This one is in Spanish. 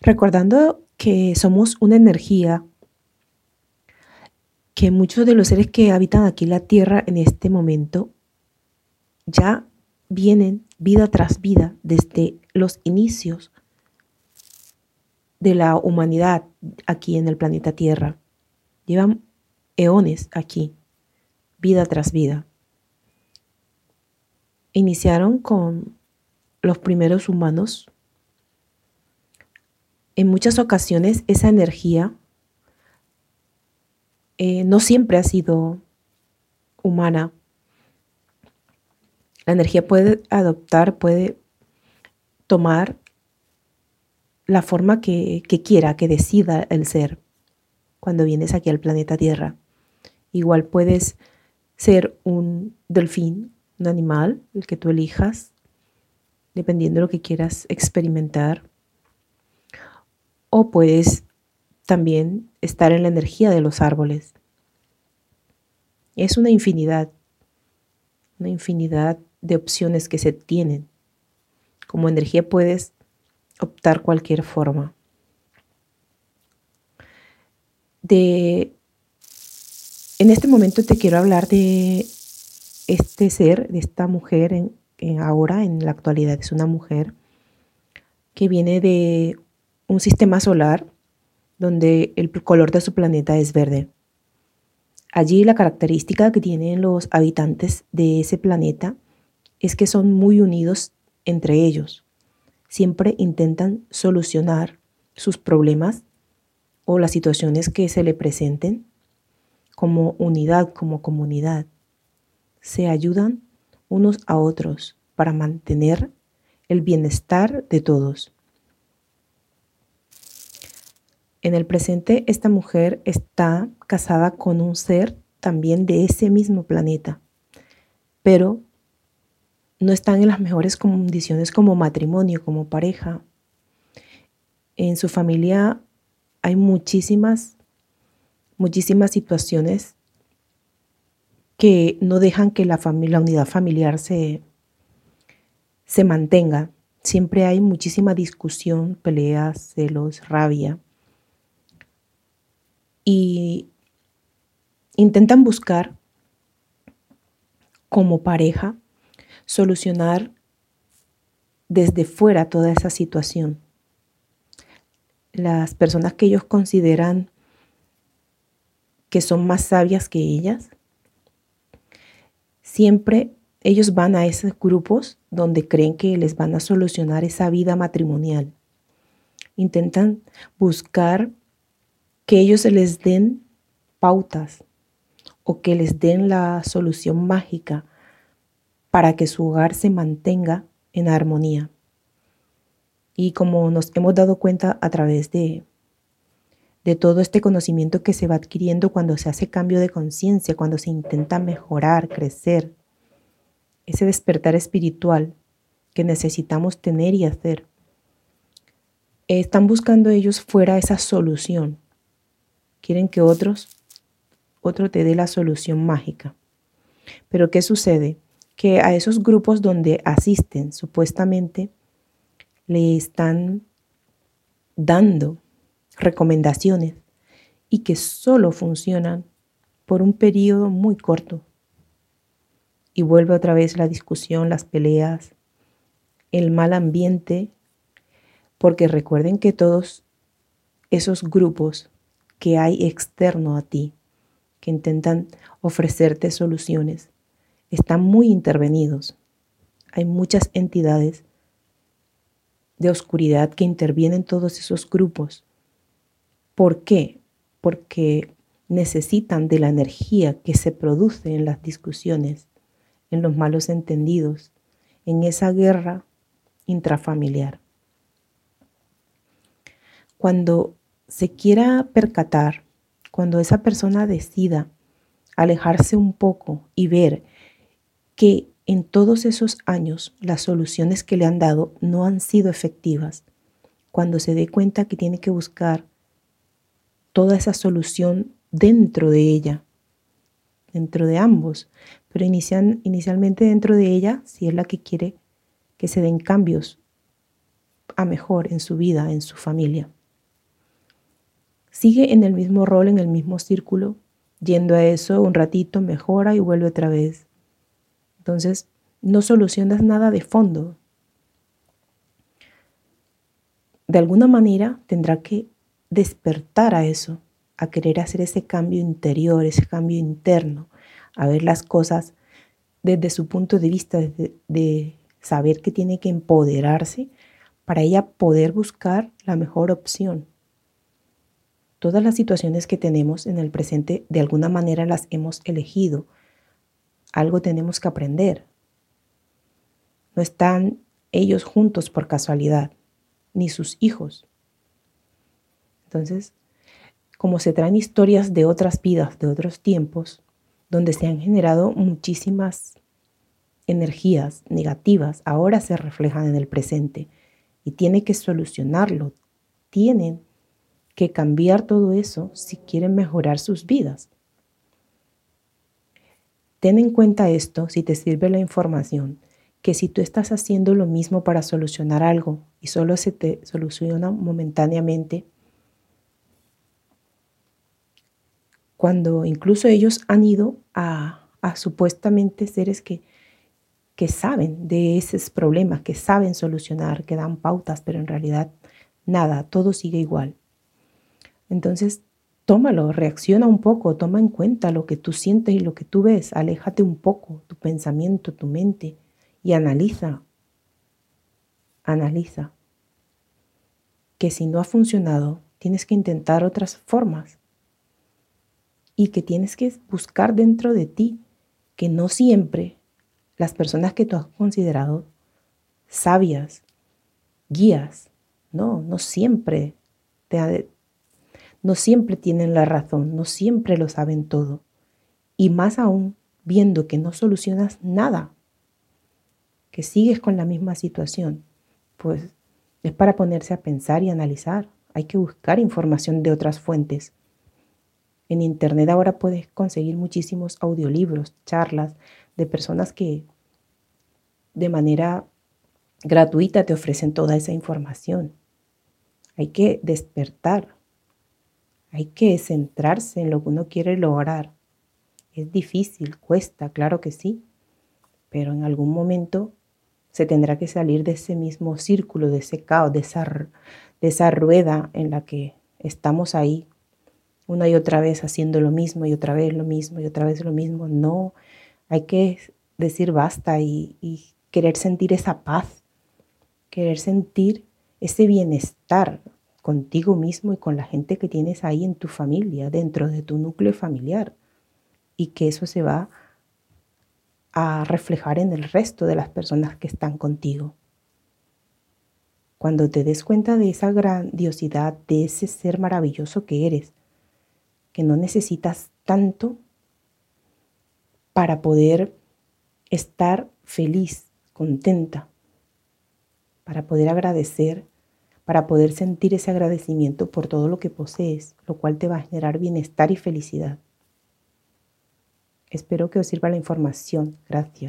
recordando que somos una energía, que muchos de los seres que habitan aquí la Tierra en este momento ya vienen vida tras vida desde los inicios de la humanidad aquí en el planeta Tierra. Llevan eones aquí, vida tras vida. Iniciaron con los primeros humanos. En muchas ocasiones esa energía eh, no siempre ha sido humana. La energía puede adoptar, puede tomar la forma que, quiera, que decida el ser cuando vienes aquí al planeta Tierra. Igual puedes ser un delfín, un animal, el que tú elijas, dependiendo de lo que quieras experimentar. O puedes también estar en la energía de los árboles. Es una infinidad, una infinidad de opciones que se tienen. Como energía puedes optar cualquier forma. De en este momento te quiero hablar de este ser, de esta mujer en, ahora, en la actualidad. Es una mujer que viene de un sistema solar donde el color de su planeta es verde. Allí la característica que tienen los habitantes de ese planeta es que son muy unidos entre ellos. Siempre intentan solucionar sus problemas o las situaciones que se le presenten como unidad, como comunidad. Se ayudan unos a otros para mantener el bienestar de todos. En el presente, esta mujer está casada con un ser también de ese mismo planeta, pero no están en las mejores condiciones como matrimonio, como pareja. En su familia hay muchísimas, muchísimas situaciones que no dejan que la, unidad familiar se, se mantenga. Siempre hay muchísima discusión, peleas, celos, rabia. Y intentan buscar como pareja solucionar desde fuera toda esa situación. Las personas que ellos consideran que son más sabias que ellas, siempre ellos van a esos grupos donde creen que les van a solucionar esa vida matrimonial. Intentan buscar que ellos se les den pautas o que les den la solución mágica para que su hogar se mantenga en armonía. Y como nos hemos dado cuenta a través de, de todo este conocimiento que se va adquiriendo cuando se hace cambio de conciencia, cuando se intenta mejorar, crecer, ese despertar espiritual que necesitamos tener y hacer. Están buscando ellos fuera esa solución. Quieren que otros, otro te dé la solución mágica. Pero ¿qué sucede? que a esos grupos donde asisten supuestamente le están dando recomendaciones y que solo funcionan por un periodo muy corto. Y vuelve otra vez la discusión, las peleas, el mal ambiente, porque recuerden que todos esos grupos que hay externo a ti, que intentan ofrecerte soluciones, están muy intervenidos. Hay muchas entidades de oscuridad que intervienen todos esos grupos. ¿Por qué? Porque necesitan de la energía que se produce en las discusiones, en los malos entendidos, en esa guerra intrafamiliar. Cuando se quiera percatar, cuando esa persona decida alejarse un poco y ver que en todos esos años las soluciones que le han dado no han sido efectivas, cuando se dé cuenta que tiene que buscar toda esa solución dentro de ella, dentro de ambos, pero inicialmente dentro de ella, si es la que quiere que se den cambios a mejor en su vida, en su familia. Sigue en el mismo rol, en el mismo círculo, yendo a eso un ratito, mejora y vuelve otra vez. Entonces, no solucionas nada de fondo. De alguna manera tendrá que despertar a eso, a querer hacer ese cambio interior, ese cambio interno, a ver las cosas desde su punto de vista, de saber que tiene que empoderarse para ella poder buscar la mejor opción. Todas las situaciones que tenemos en el presente de alguna manera las hemos elegido. Algo tenemos que aprender. No están ellos juntos por casualidad, ni sus hijos. Entonces, como se traen historias de otras vidas, de otros tiempos, donde se han generado muchísimas energías negativas, ahora se reflejan en el presente y tiene que solucionarlo. Tienen que cambiar todo eso si quieren mejorar sus vidas. Ten en cuenta esto si te sirve la información, que si tú estás haciendo lo mismo para solucionar algo y solo se te soluciona momentáneamente, cuando incluso ellos han ido a, supuestamente seres que, que saben de esos problemas, que saben solucionar, que dan pautas, pero en realidad nada, todo sigue igual. Entonces, tómalo, reacciona un poco, toma en cuenta lo que tú sientes y lo que tú ves, aléjate un poco tu pensamiento, tu mente y analiza, analiza que si no ha funcionado, tienes que intentar otras formas y que tienes que buscar dentro de ti que no siempre las personas que tú has considerado sabias, guías, no, no siempre te no siempre tienen la razón, no siempre lo saben todo. Y más aún viendo que no solucionas nada, que sigues con la misma situación, pues es para ponerse a pensar y analizar. Hay que buscar información de otras fuentes en Internet ahora puedes conseguir muchísimos audiolibros, charlas de personas que de manera gratuita te ofrecen toda esa información. Hay que despertar, hay que centrarse en lo que uno quiere lograr. Es difícil, cuesta, claro que sí, pero en algún momento se tendrá que salir de ese mismo círculo, de ese caos, de esa, de esa rueda en la que estamos ahí una y otra vez haciendo lo mismo y otra vez lo mismo y otra vez lo mismo. No, hay que decir basta y, querer sentir esa paz, querer sentir ese bienestar contigo mismo y con la gente que tienes ahí en tu familia, dentro de tu núcleo familiar, y que eso se va a reflejar en el resto de las personas que están contigo. Cuando te des cuenta de esa grandiosidad, de ese ser maravilloso que eres, que no necesitas tanto para poder estar feliz, contenta, para poder agradecer, para poder sentir ese agradecimiento por todo lo que posees, lo cual te va a generar bienestar y felicidad. Espero que os sirva la información. Gracias.